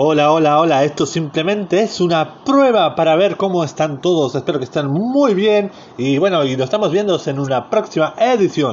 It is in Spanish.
Hola, hola, hola. Esto simplemente es una prueba para ver cómo están todos. Espero que estén muy bien. Y bueno, y nos estamos viendo en una próxima edición.